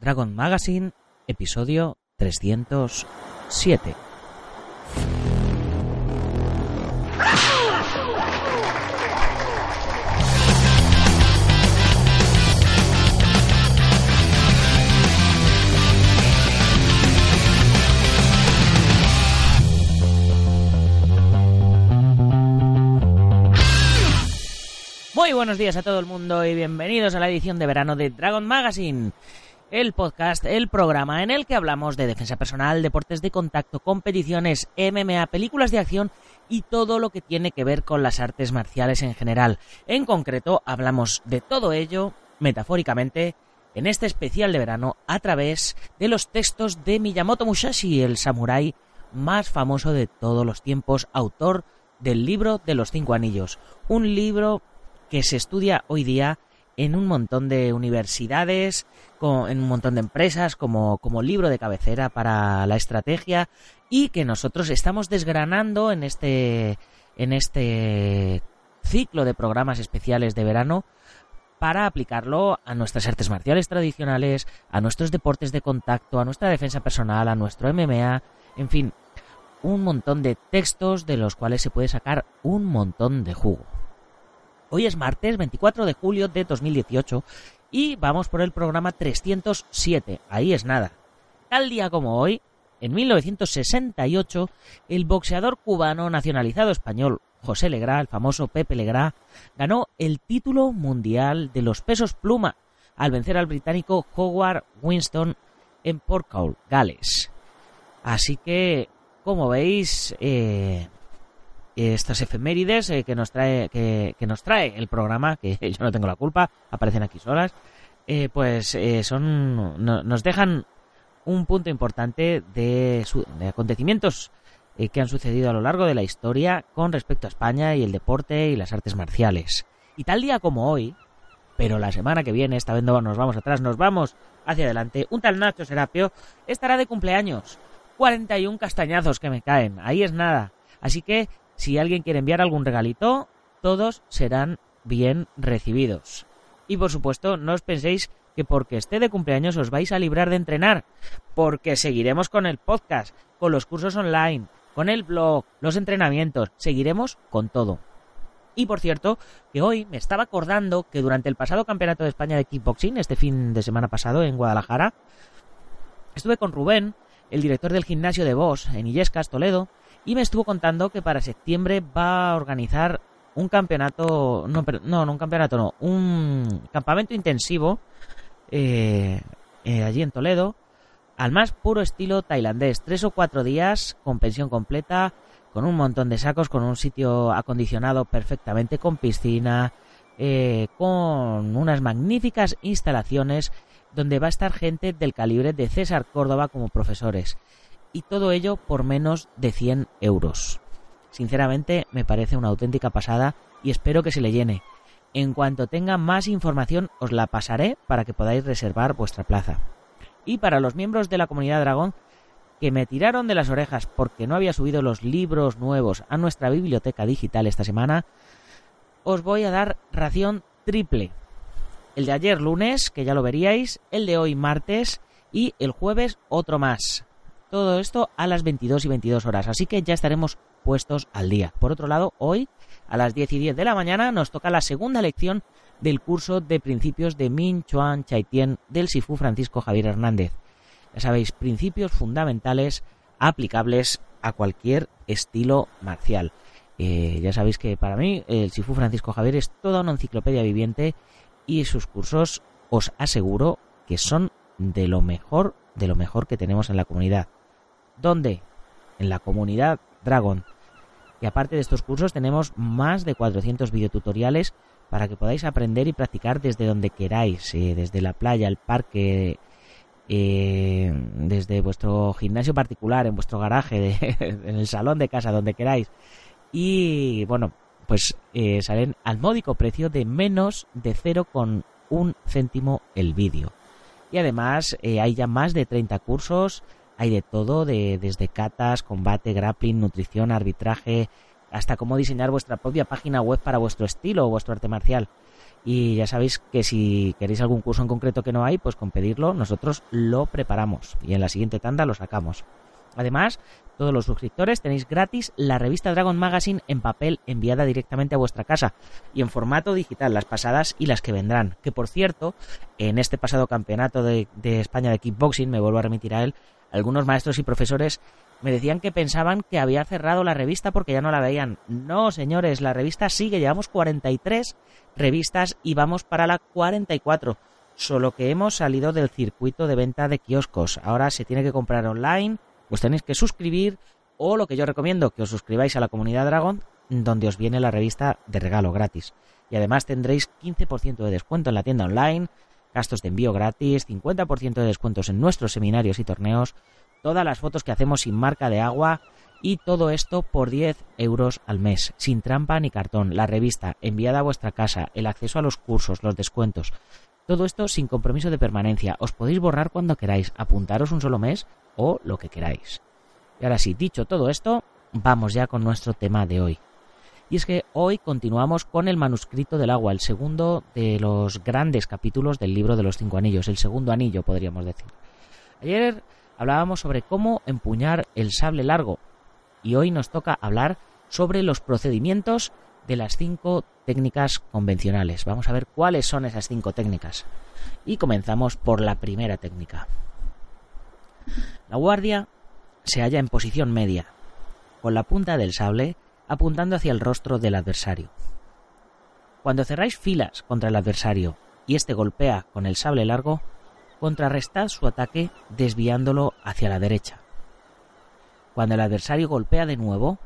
Dragon Magazine, episodio 307. Muy buenos días a todo el mundo y bienvenidos a la edición de verano de Dragon Magazine el podcast, el programa en el que hablamos de defensa personal, deportes de contacto, competiciones, MMA, películas de acción y todo lo que tiene que ver con las artes marciales en general. En concreto, hablamos de todo ello, metafóricamente, en este especial de verano a través de los textos de Miyamoto Musashi, el samurái más famoso de todos los tiempos, autor del libro de los cinco anillos, un libro que se estudia hoy día en un montón de universidades, en un montón de empresas como, como libro de cabecera para la estrategia y que nosotros estamos desgranando en este, en este ciclo de programas especiales de verano para aplicarlo a nuestras artes marciales tradicionales, a nuestros deportes de contacto, a nuestra defensa personal, a nuestro MMA, en fin, un montón de textos de los cuales se puede sacar un montón de jugo. Hoy es martes 24 de julio de 2018 y vamos por el programa 307. Ahí es nada. Tal día como hoy, en 1968, el boxeador cubano nacionalizado español José Legrá, el famoso Pepe Legrá, ganó el título mundial de los pesos pluma al vencer al británico Howard Winston en Portcaul, Gales. Así que, como veis, eh, estas efemérides eh, que nos trae que, nos trae el programa que yo no tengo la culpa aparecen aquí solas eh, pues eh, son nos dejan un punto importante de, de acontecimientos que han sucedido a lo largo de la historia con respecto a España y el deporte y las artes marciales. Y tal día como hoy pero la semana que viene esta vez no nos vamos atrás nos vamos hacia adelante un tal Nacho Serapio estará de cumpleaños. 41 castañazos que me caen ahí es nada. Así que si alguien quiere enviar algún regalito, todos serán bien recibidos. Y por supuesto, no os penséis que porque esté de cumpleaños os vais a librar de entrenar, porque seguiremos con el podcast, con los cursos online, con el blog, los entrenamientos, seguiremos con todo. Y por cierto, que hoy me estaba acordando que durante el pasado Campeonato de España de Kickboxing, este fin de semana pasado en Guadalajara, estuve con Rubén, el director del gimnasio de Vos, en Illescas, Toledo, y me estuvo contando que para septiembre va a organizar un campeonato, no, no, no un campeonato, no, un campamento intensivo eh, eh, allí en Toledo, al más puro estilo tailandés, tres o cuatro días con pensión completa, con un montón de sacos, con un sitio acondicionado perfectamente, con piscina, eh, con unas magníficas instalaciones donde va a estar gente del calibre de César Córdoba como profesores y todo ello por menos de 100 euros. Sinceramente me parece una auténtica pasada y espero que se le llene. En cuanto tenga más información os la pasaré para que podáis reservar vuestra plaza. Y para los miembros de la comunidad Dragón que me tiraron de las orejas porque no había subido los libros nuevos a nuestra biblioteca digital esta semana, os voy a dar ración triple. El de ayer lunes, que ya lo veríais, el de hoy martes y el jueves otro más. Todo esto a las 22 y 22 horas, así que ya estaremos puestos al día. Por otro lado, hoy, a las 10 y 10 de la mañana, nos toca la segunda lección del curso de principios de Min Chuan Chaitien del Sifu Francisco Javier Hernández. Ya sabéis, principios fundamentales aplicables a cualquier estilo marcial. Eh, ya sabéis que para mí el Sifu Francisco Javier es toda una enciclopedia viviente y sus cursos os aseguro que son de lo mejor, de lo mejor que tenemos en la comunidad. ¿Dónde? en la comunidad Dragon. Y aparte de estos cursos tenemos más de 400 videotutoriales para que podáis aprender y practicar desde donde queráis, eh, desde la playa, el parque, eh, desde vuestro gimnasio particular, en vuestro garaje, en el salón de casa, donde queráis. Y bueno, pues eh, salen al módico precio de menos de 0,1 céntimo el vídeo. Y además hay ya más de 30 cursos hay de todo, de, desde catas, combate, grappling, nutrición, arbitraje, hasta cómo diseñar vuestra propia página web para vuestro estilo o vuestro arte marcial. Y ya sabéis que si queréis algún curso en concreto que no hay, pues con pedirlo nosotros lo preparamos y en la siguiente tanda lo sacamos. Además, todos los suscriptores tenéis gratis la revista Dragon Magazine en papel enviada directamente a vuestra casa y en formato digital, las pasadas y las que vendrán. Que por cierto, en este pasado campeonato de, de España de kickboxing, me vuelvo a remitir a él, algunos maestros y profesores me decían que pensaban que había cerrado la revista porque ya no la veían. No, señores, la revista sigue, llevamos 43 revistas y vamos para la 44. Solo que hemos salido del circuito de venta de kioscos. Ahora se tiene que comprar online, pues tenéis que suscribir o lo que yo recomiendo, que os suscribáis a la comunidad Dragon, donde os viene la revista de regalo gratis. Y además tendréis 15% de descuento en la tienda online, gastos de envío gratis, 50% de descuentos en nuestros seminarios y torneos, todas las fotos que hacemos sin marca de agua y todo esto por 10 euros al mes, sin trampa ni cartón, la revista enviada a vuestra casa, el acceso a los cursos, los descuentos. Todo esto sin compromiso de permanencia. Os podéis borrar cuando queráis, apuntaros un solo mes o lo que queráis. Y ahora sí, dicho todo esto, vamos ya con nuestro tema de hoy. Y es que hoy continuamos con el manuscrito del agua, el segundo de los grandes capítulos del libro de los cinco anillos, el segundo anillo podríamos decir. Ayer hablábamos sobre cómo empuñar el sable largo y hoy nos toca hablar sobre los procedimientos de las cinco técnicas convencionales. Vamos a ver cuáles son esas cinco técnicas. Y comenzamos por la primera técnica. La guardia se halla en posición media, con la punta del sable apuntando hacia el rostro del adversario. Cuando cerráis filas contra el adversario y éste golpea con el sable largo, contrarrestad su ataque desviándolo hacia la derecha. Cuando el adversario golpea de nuevo,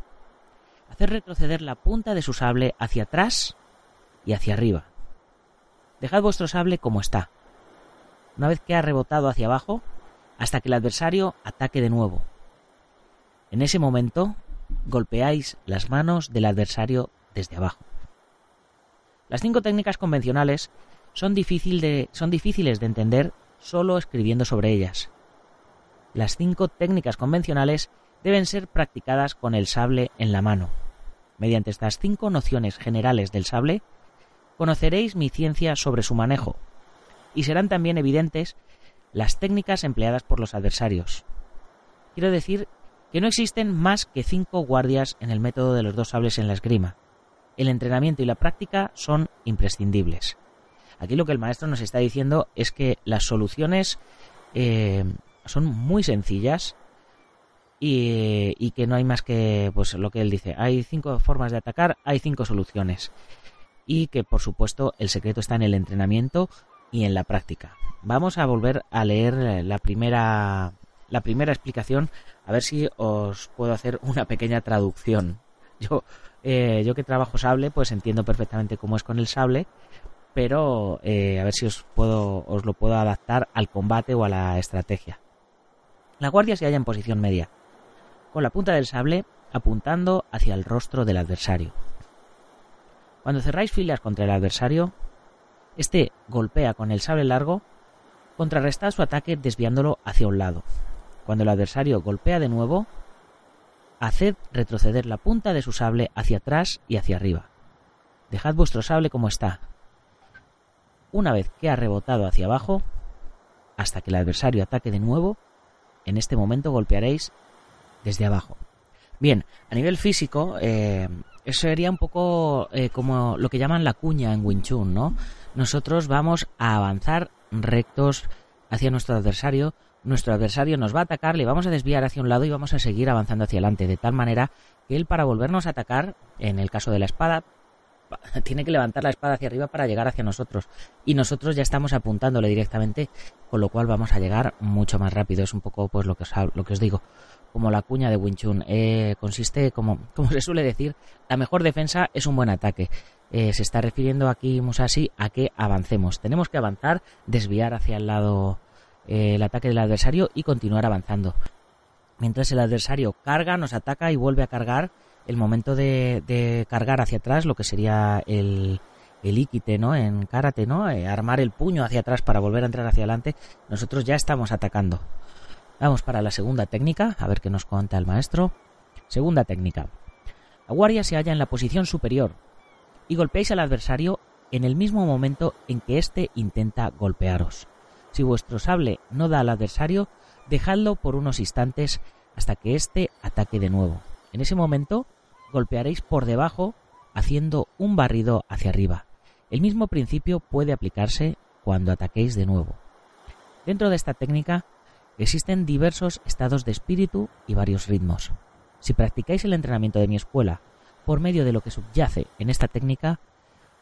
haced retroceder la punta de su sable hacia atrás y hacia arriba. Dejad vuestro sable como está. Una vez que ha rebotado hacia abajo, hasta que el adversario ataque de nuevo. En ese momento, golpeáis las manos del adversario desde abajo. Las cinco técnicas convencionales son, difíciles de entender solo escribiendo sobre ellas. Las cinco técnicas convencionales deben ser practicadas con el sable en la mano. Mediante estas cinco nociones generales del sable, conoceréis mi ciencia sobre su manejo, y serán también evidentes las técnicas empleadas por los adversarios. Quiero decir que no existen más que cinco guardias en el método de los dos sables en la esgrima. El entrenamiento y la práctica son imprescindibles. Aquí lo que el maestro nos está diciendo es que las soluciones eh, son muy sencillas y, y, que no hay más que pues lo que él dice. Hay cinco formas de atacar, hay cinco soluciones y que por supuesto el secreto está en el entrenamiento y en la práctica. Vamos a volver a leer la primera la primera explicación, a ver si os puedo hacer una pequeña traducción. Yo, eh, yo que trabajo sable, pues entiendo perfectamente cómo es con el sable, pero eh, a ver si os puedo, os lo puedo adaptar al combate o a la estrategia. La guardia se halla en posición media, con la punta del sable apuntando hacia el rostro del adversario. Cuando cerráis filas contra el adversario, este golpea con el sable largo, contrarrestad su ataque desviándolo hacia un lado. Cuando el adversario golpea de nuevo, haced retroceder la punta de su sable hacia atrás y hacia arriba. Dejad vuestro sable como está. Una vez que ha rebotado hacia abajo, hasta que el adversario ataque de nuevo, en este momento golpearéis desde abajo. Bien, a nivel físico, eh, eso sería un poco eh, como lo que llaman la cuña en Wing Chun, ¿no? Nosotros vamos a avanzar rectos hacia nuestro adversario nuestro adversario nos va a atacar, le vamos a desviar hacia un lado y vamos a seguir avanzando hacia adelante, de tal manera que él para volvernos a atacar, en el caso de la espada, tiene que levantar la espada hacia arriba para llegar hacia nosotros. Y nosotros ya estamos apuntándole directamente, con lo cual vamos a llegar mucho más rápido. Es un poco pues lo que os, lo que os digo, como la cuña de Wing Chun. Eh, consiste, como, como se suele decir, la mejor defensa es un buen ataque. Eh, se está refiriendo aquí Musashi a que avancemos. Tenemos que avanzar, desviar hacia el lado el ataque del adversario y continuar avanzando. Mientras el adversario carga, nos ataca y vuelve a cargar, el momento de, cargar hacia atrás, lo que sería el, el ¿no? En karate, ¿no? Eh, armar el puño hacia atrás para volver a entrar hacia adelante, nosotros ya estamos atacando. Vamos para la segunda técnica, a ver qué nos cuenta el maestro. Segunda técnica. La guardia se halla en la posición superior, y golpeáis al adversario en el mismo momento en que éste intenta golpearos. Si vuestro sable no da al adversario, dejadlo por unos instantes hasta que éste ataque de nuevo. En ese momento golpearéis por debajo haciendo un barrido hacia arriba. El mismo principio puede aplicarse cuando ataquéis de nuevo. Dentro de esta técnica existen diversos estados de espíritu y varios ritmos. Si practicáis el entrenamiento de mi escuela por medio de lo que subyace en esta técnica,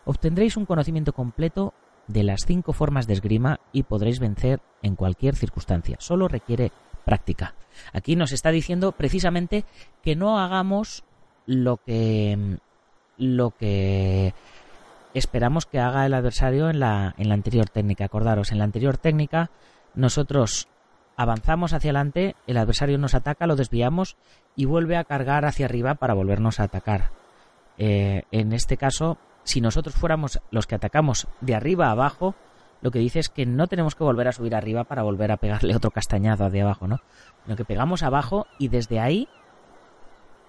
obtendréis un conocimiento completo de las cinco formas de esgrima y podréis vencer en cualquier circunstancia. Solo requiere práctica. Aquí nos está diciendo precisamente que no hagamos lo que lo que esperamos que haga el adversario en la, en la anterior técnica. Acordaros, en la anterior técnica nosotros avanzamos hacia adelante, el adversario nos ataca, lo desviamos y vuelve a cargar hacia arriba para volvernos a atacar. Eh, en este caso, si nosotros fuéramos los que atacamos de arriba a abajo, lo que dice es que no tenemos que volver a subir arriba para volver a pegarle otro castañazo de abajo, ¿no? Sino que pegamos abajo y desde ahí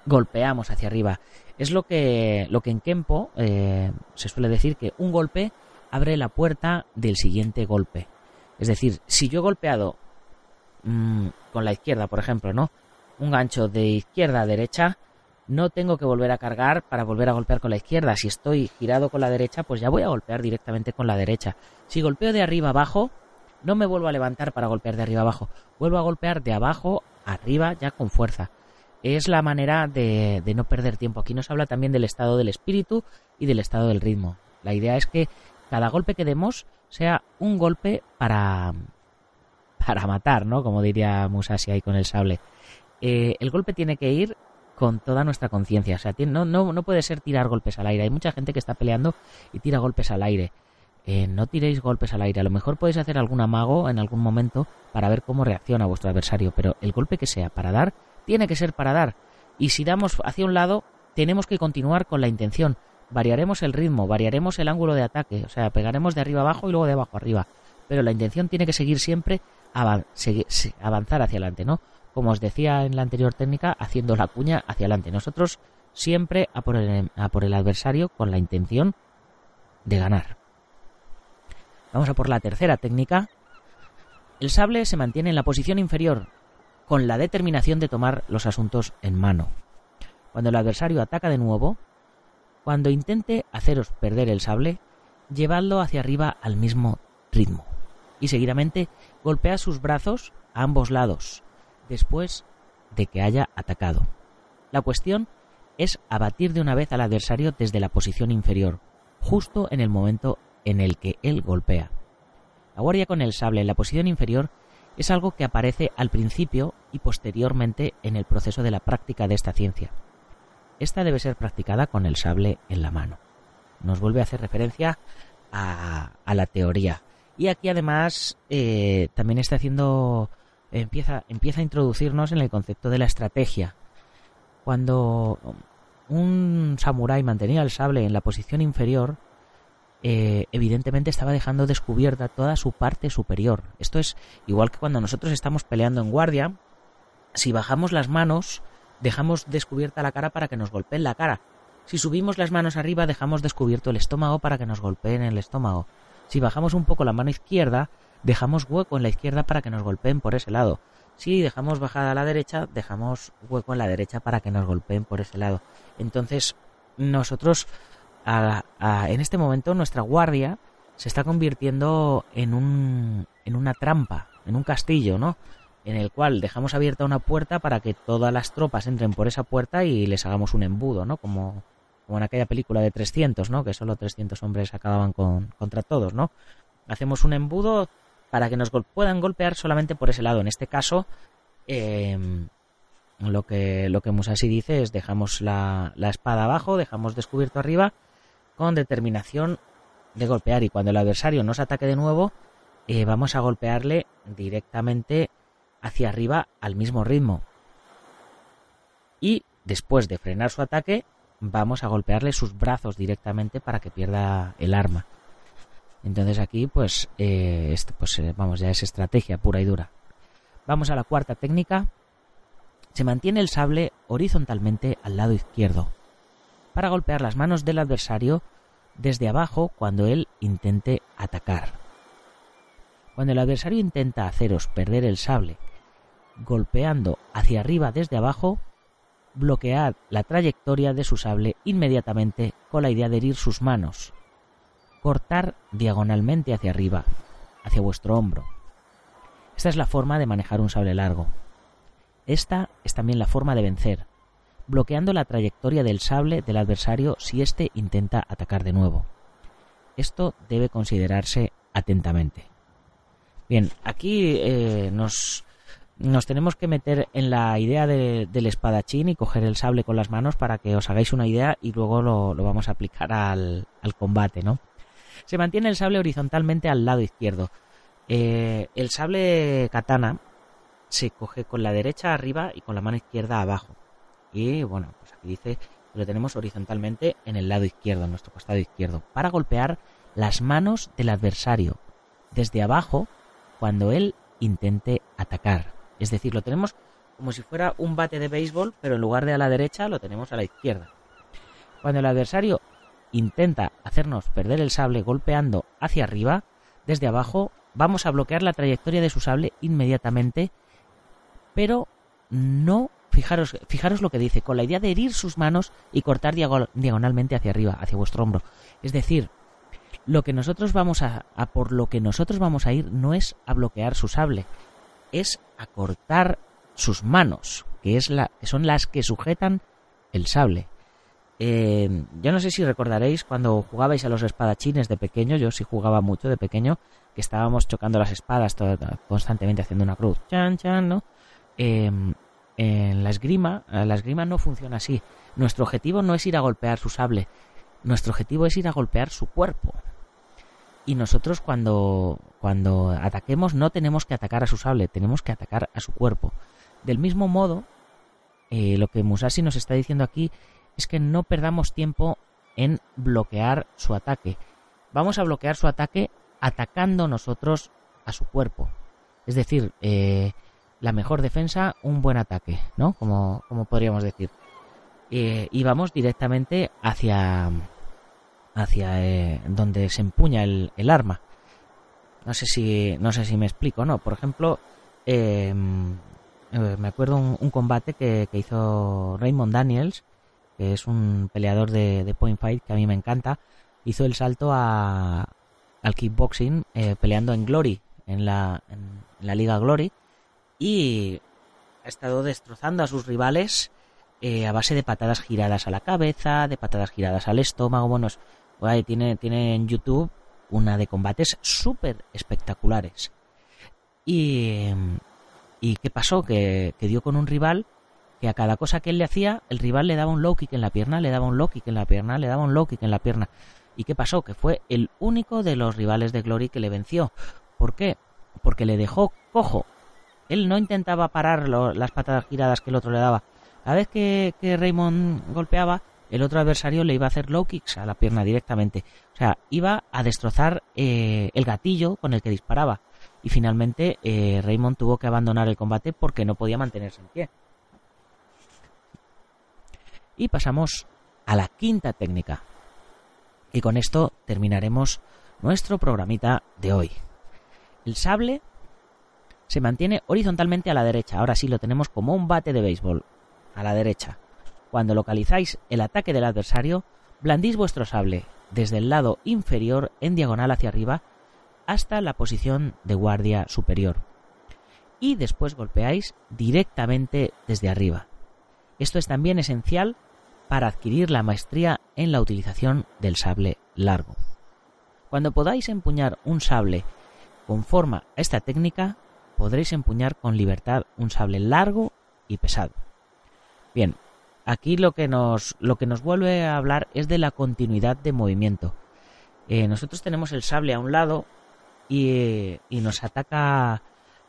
golpeamos hacia arriba. Es lo que, lo que en Kempo eh, se suele decir que un golpe abre la puerta del siguiente golpe. Es decir, si yo he golpeado Mm, con la izquierda, por ejemplo, ¿no? Un gancho de izquierda a derecha, no tengo que volver a cargar para volver a golpear con la izquierda. Si estoy girado con la derecha, pues ya voy a golpear directamente con la derecha. Si golpeo de arriba abajo, no me vuelvo a levantar para golpear de arriba abajo. Vuelvo a golpear de abajo arriba ya con fuerza. Es la manera de, de no perder tiempo. Aquí nos habla también del estado del espíritu y del estado del ritmo. La idea es que cada golpe que demos sea un golpe para, para matar, ¿no? Como diría Musashi ahí con el sable. Eh, el golpe tiene que ir con toda nuestra conciencia. O sea, no, no, no puede ser tirar golpes al aire. Hay mucha gente que está peleando y tira golpes al aire. Eh, no tiréis golpes al aire. A lo mejor podéis hacer algún amago en algún momento para ver cómo reacciona vuestro adversario, pero el golpe que sea para dar, tiene que ser para dar. Y si damos hacia un lado, tenemos que continuar con la intención. Variaremos el ritmo, variaremos el ángulo de ataque, o sea, pegaremos de arriba abajo y luego de abajo arriba. Pero la intención tiene que seguir siempre avanzar hacia adelante, ¿no? Como os decía en la anterior técnica, haciendo la cuña hacia adelante. Nosotros siempre a por el, adversario con la intención de ganar. Vamos a por la tercera técnica. El sable se mantiene en la posición inferior, con la determinación de tomar los asuntos en mano. Cuando el adversario ataca de nuevo, cuando intente haceros perder el sable, llevadlo hacia arriba al mismo ritmo y seguidamente golpea sus brazos a ambos lados, después de que haya atacado. La cuestión es abatir de una vez al adversario desde la posición inferior, justo en el momento en el que él golpea. La guardia con el sable en la posición inferior es algo que aparece al principio y posteriormente en el proceso de la práctica de esta ciencia. Esta debe ser practicada con el sable en la mano. Nos vuelve a hacer referencia a, la teoría. Y aquí además eh, también está haciendo, empieza, empieza a introducirnos en el concepto de la estrategia. Cuando un samurái mantenía el sable en la posición inferior, eh, evidentemente estaba dejando descubierta toda su parte superior. Esto es igual que cuando nosotros estamos peleando en guardia, si bajamos las manos, dejamos descubierta la cara para que nos golpeen la cara. Si subimos las manos arriba, dejamos descubierto el estómago para que nos golpeen el estómago. Si bajamos un poco la mano izquierda, dejamos hueco en la izquierda para que nos golpeen por ese lado. Si dejamos bajada a la derecha, dejamos hueco en la derecha para que nos golpeen por ese lado. Entonces, nosotros, en este momento, nuestra guardia se está convirtiendo en, un, en una trampa, en un castillo, ¿no? En el cual dejamos abierta una puerta para que todas las tropas entren por esa puerta y les hagamos un embudo, ¿no? Como, como en aquella película de 300, ¿no? Que solo 300 hombres acababan con, contra todos, ¿no? Hacemos un embudo para que nos puedan golpear solamente por ese lado. En este caso, em, lo que, lo que Musashi dice es dejamos la, espada abajo, dejamos descubierto arriba, con determinación de golpear. Y cuando el adversario nos ataque de nuevo, eh, vamos a golpearle directamente hacia arriba al mismo ritmo. Y después de frenar su ataque, vamos a golpearle sus brazos directamente para que pierda el arma. Entonces aquí, pues, eh, pues eh, vamos, ya es estrategia pura y dura. Vamos a la cuarta técnica. Se mantiene el sable horizontalmente al lado izquierdo para golpear las manos del adversario desde abajo cuando él intente atacar. Cuando el adversario intenta haceros perder el sable golpeando hacia arriba desde abajo, bloquead la trayectoria de su sable inmediatamente con la idea de herir sus manos. Cortar diagonalmente hacia arriba, hacia vuestro hombro. Esta es la forma de manejar un sable largo. Esta es también la forma de vencer, bloqueando la trayectoria del sable del adversario si éste intenta atacar de nuevo. Esto debe considerarse atentamente. Bien, aquí eh, nos, nos tenemos que meter en la idea del espadachín y coger el sable con las manos para que os hagáis una idea y luego lo, vamos a aplicar al, combate, ¿no? Se mantiene el sable horizontalmente al lado izquierdo. Eh, el sable katana se coge con la derecha arriba y con la mano izquierda abajo. Y bueno, pues aquí dice que lo tenemos horizontalmente en el lado izquierdo, en nuestro costado izquierdo, para golpear las manos del adversario desde abajo cuando él intente atacar. Es decir, lo tenemos como si fuera un bate de béisbol, pero en lugar de a la derecha lo tenemos a la izquierda. Cuando el adversario intenta hacernos perder el sable golpeando hacia arriba, desde abajo vamos a bloquear la trayectoria de su sable inmediatamente, pero no Fijaros, fijaros lo que dice, con la idea de herir sus manos y cortar diagonalmente hacia arriba, hacia vuestro hombro. Es decir, lo que nosotros vamos a, por lo que nosotros vamos a ir no es a bloquear su sable, es a cortar sus manos, que es la, que son las que sujetan el sable. Eh, yo no sé si recordaréis cuando jugabais a los espadachines de pequeño, yo sí jugaba mucho de pequeño, que estábamos chocando las espadas constantemente haciendo una cruz, chan chan, ¿no? Eh, en la esgrima, eh, la esgrima no funciona así. Nuestro objetivo no es ir a golpear su sable, nuestro objetivo es ir a golpear su cuerpo. Y nosotros cuando, cuando ataquemos no tenemos que atacar a su sable, tenemos que atacar a su cuerpo. Del mismo modo, eh, lo que Musashi nos está diciendo aquí es que no perdamos tiempo en bloquear su ataque. Vamos a bloquear su ataque atacando nosotros a su cuerpo. Es decir, eh, la mejor defensa, un buen ataque, ¿no? Como, como podríamos decir. Eh, y vamos directamente hacia, hacia eh, donde se empuña el, arma. No sé si, no sé si me explico, ¿no? Por ejemplo, em, eh, me acuerdo un, combate que, hizo Raymond Daniels, que es un peleador de, Point Fight que a mí me encanta. Hizo el salto a, al kickboxing peleando en Glory, en la, en la Liga Glory y ha estado destrozando a sus rivales eh, a base de patadas giradas a la cabeza, de patadas giradas al estómago. Bueno, tiene, tiene en YouTube una de combates súper espectaculares. Y, ¿Y qué pasó? Que, que, dio con un rival que a cada cosa que él le hacía, el rival le daba un low kick en la pierna, le daba un low kick en la pierna, le daba un low kick en la pierna. ¿Y qué pasó? Que fue el único de los rivales de Glory que le venció. ¿Por qué? Porque le dejó cojo él no intentaba parar las patadas giradas que el otro le daba. Cada vez que, Raymond golpeaba, el otro adversario le iba a hacer low kicks a la pierna directamente. O sea, iba a destrozar eh, el gatillo con el que disparaba. Y finalmente eh, Raymond tuvo que abandonar el combate porque no podía mantenerse en pie. Y pasamos a la quinta técnica. Y con esto terminaremos nuestro programita de hoy. El sable se mantiene horizontalmente a la derecha. Ahora sí lo tenemos como un bate de béisbol. A la derecha. Cuando localizáis el ataque del adversario, blandís vuestro sable desde el lado inferior en diagonal hacia arriba hasta la posición de guardia superior. Y después golpeáis directamente desde arriba. Esto es también esencial para adquirir la maestría en la utilización del sable largo. Cuando podáis empuñar un sable con forma a esta técnica, podréis empuñar con libertad un sable largo y pesado. Bien, aquí lo que nos, lo que nos vuelve a hablar es de la continuidad de movimiento. Eh, nosotros tenemos el sable a un lado y, nos ataca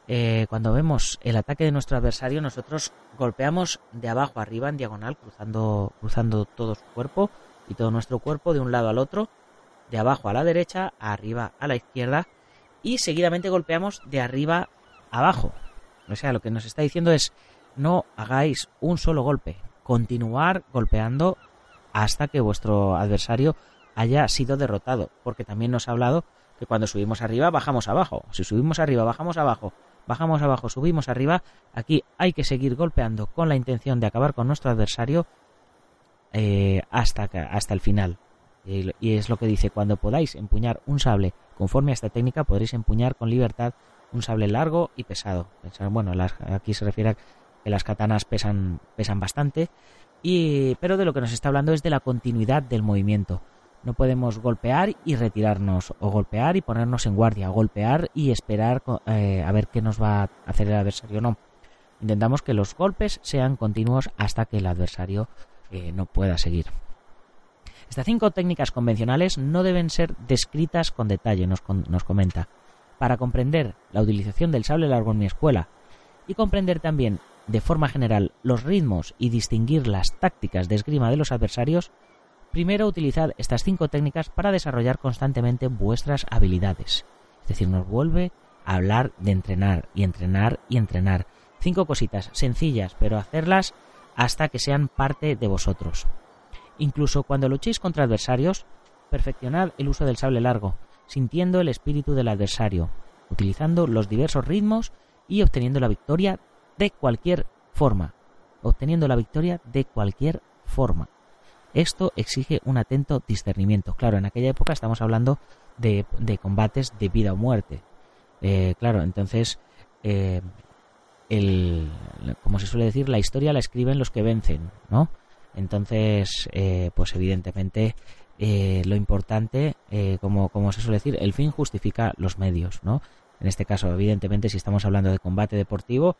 eh, cuando vemos el ataque de nuestro adversario, nosotros golpeamos de abajo arriba en diagonal, cruzando, cruzando todo su cuerpo y todo nuestro cuerpo de un lado al otro, de abajo a la derecha, arriba a la izquierda, y seguidamente golpeamos de arriba abajo. O sea, lo que nos está diciendo es no hagáis un solo golpe, continuar golpeando hasta que vuestro adversario haya sido derrotado, porque también nos ha hablado que cuando subimos arriba bajamos abajo, si subimos arriba bajamos abajo, bajamos abajo, subimos arriba, aquí hay que seguir golpeando con la intención de acabar con nuestro adversario eh, hasta, hasta el final. Y, es lo que dice, cuando podáis empuñar un sable conforme a esta técnica, podréis empuñar con libertad un sable largo y pesado. Bueno, aquí se refiere a que las katanas pesan, pesan bastante, y, pero de lo que nos está hablando es de la continuidad del movimiento. No podemos golpear y retirarnos, o golpear y ponernos en guardia, o golpear y esperar eh, a ver qué nos va a hacer el adversario. No. Intentamos que los golpes sean continuos hasta que el adversario eh, no pueda seguir. Estas cinco técnicas convencionales no deben ser descritas con detalle, nos, nos comenta. Para comprender la utilización del sable largo en mi escuela y comprender también de forma general los ritmos y distinguir las tácticas de esgrima de los adversarios, primero utilizad estas cinco técnicas para desarrollar constantemente vuestras habilidades. Es decir, nos vuelve a hablar de entrenar y entrenar y entrenar. Cinco cositas sencillas, pero hacerlas hasta que sean parte de vosotros. Incluso cuando luchéis contra adversarios, perfeccionad el uso del sable largo, sintiendo el espíritu del adversario, utilizando los diversos ritmos y obteniendo la victoria de cualquier forma. Obteniendo la victoria de cualquier forma. Esto exige un atento discernimiento. Claro, en aquella época estamos hablando de, combates de vida o muerte. Eh, claro, entonces, eh, el, como se suele decir, la historia la escriben los que vencen, ¿no? Entonces, eh, pues evidentemente lo importante, como, como se suele decir, el fin justifica los medios, ¿no? En este caso, evidentemente, si estamos hablando de combate deportivo,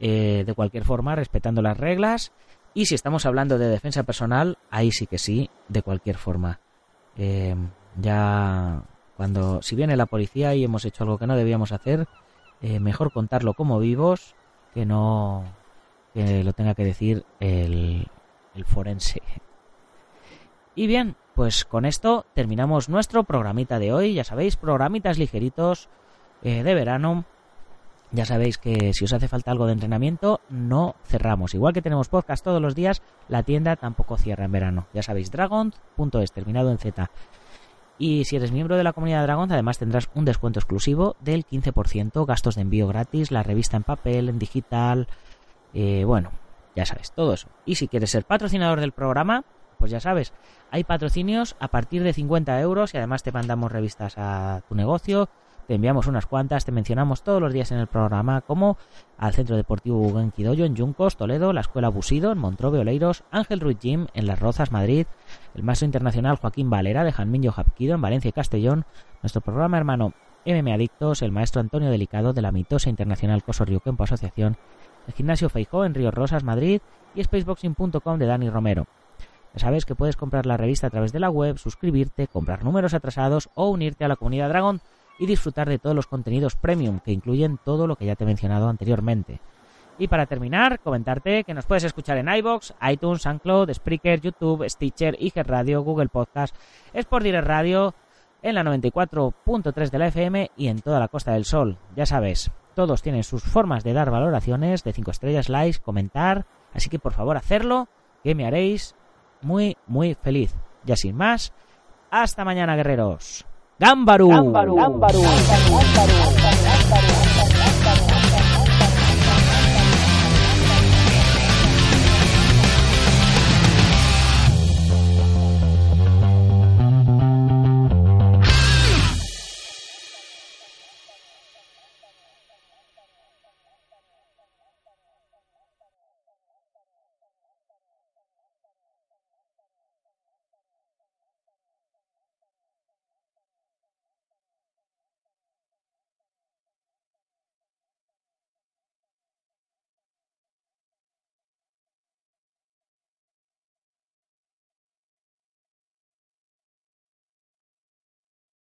de cualquier forma, respetando las reglas y si estamos hablando de defensa personal, ahí sí que sí, de cualquier forma. Eh, ya cuando, si viene la policía y hemos hecho algo que no debíamos hacer, eh, mejor contarlo como vivos que no que lo tenga que decir el, forense. Y bien, pues con esto terminamos nuestro programita de hoy. Ya sabéis, programitas ligeritos eh, de verano ya sabéis que si os hace falta algo de entrenamiento, no cerramos. Igual que tenemos podcast todos los días, la tienda tampoco cierra en verano. Ya sabéis, dragon.es, terminado en Z. Y si eres miembro de la comunidad Dragon, además tendrás un descuento exclusivo del 15%, gastos de envío gratis, la revista en papel, en digital, eh, bueno, ya sabes, todo eso. Y si quieres ser patrocinador del programa, pues ya sabes, hay patrocinios a partir de 50 euros y además te mandamos revistas a tu negocio, te enviamos unas cuantas, te mencionamos todos los días en el programa como al Centro Deportivo Genquidoyo en Yuncos, Toledo, la Escuela Busido en Montrobe, Oleiros, Ángel Ruiz Gym en Las Rozas, Madrid, el maestro internacional Joaquín Valera de Janminho Japquido en Valencia y Castellón, nuestro programa hermano MM Adictos, el maestro Antonio Delicado de la mitosa internacional Coso Río Kempo Asociación, el gimnasio Feijó en Río Rosas, Madrid y spaceboxing.com de Dani Romero. Ya sabes que puedes comprar la revista a través de la web, suscribirte, comprar números atrasados o unirte a la comunidad Dragon y disfrutar de todos los contenidos premium que incluyen todo lo que ya te he mencionado anteriormente. Y para terminar, comentarte que nos puedes escuchar en iBox, iTunes, SoundCloud, Spreaker, YouTube, Stitcher, IG Radio, Google Podcast, Sport Direct Radio, en la 94.3 de la FM y en toda la Costa del Sol. Ya sabes, todos tienen sus formas de dar valoraciones de 5 estrellas, likes, comentar, así que por favor hacerlo, que me haréis muy, muy feliz. Ya sin más, hasta mañana guerreros. Gámbaro. Gámbaro.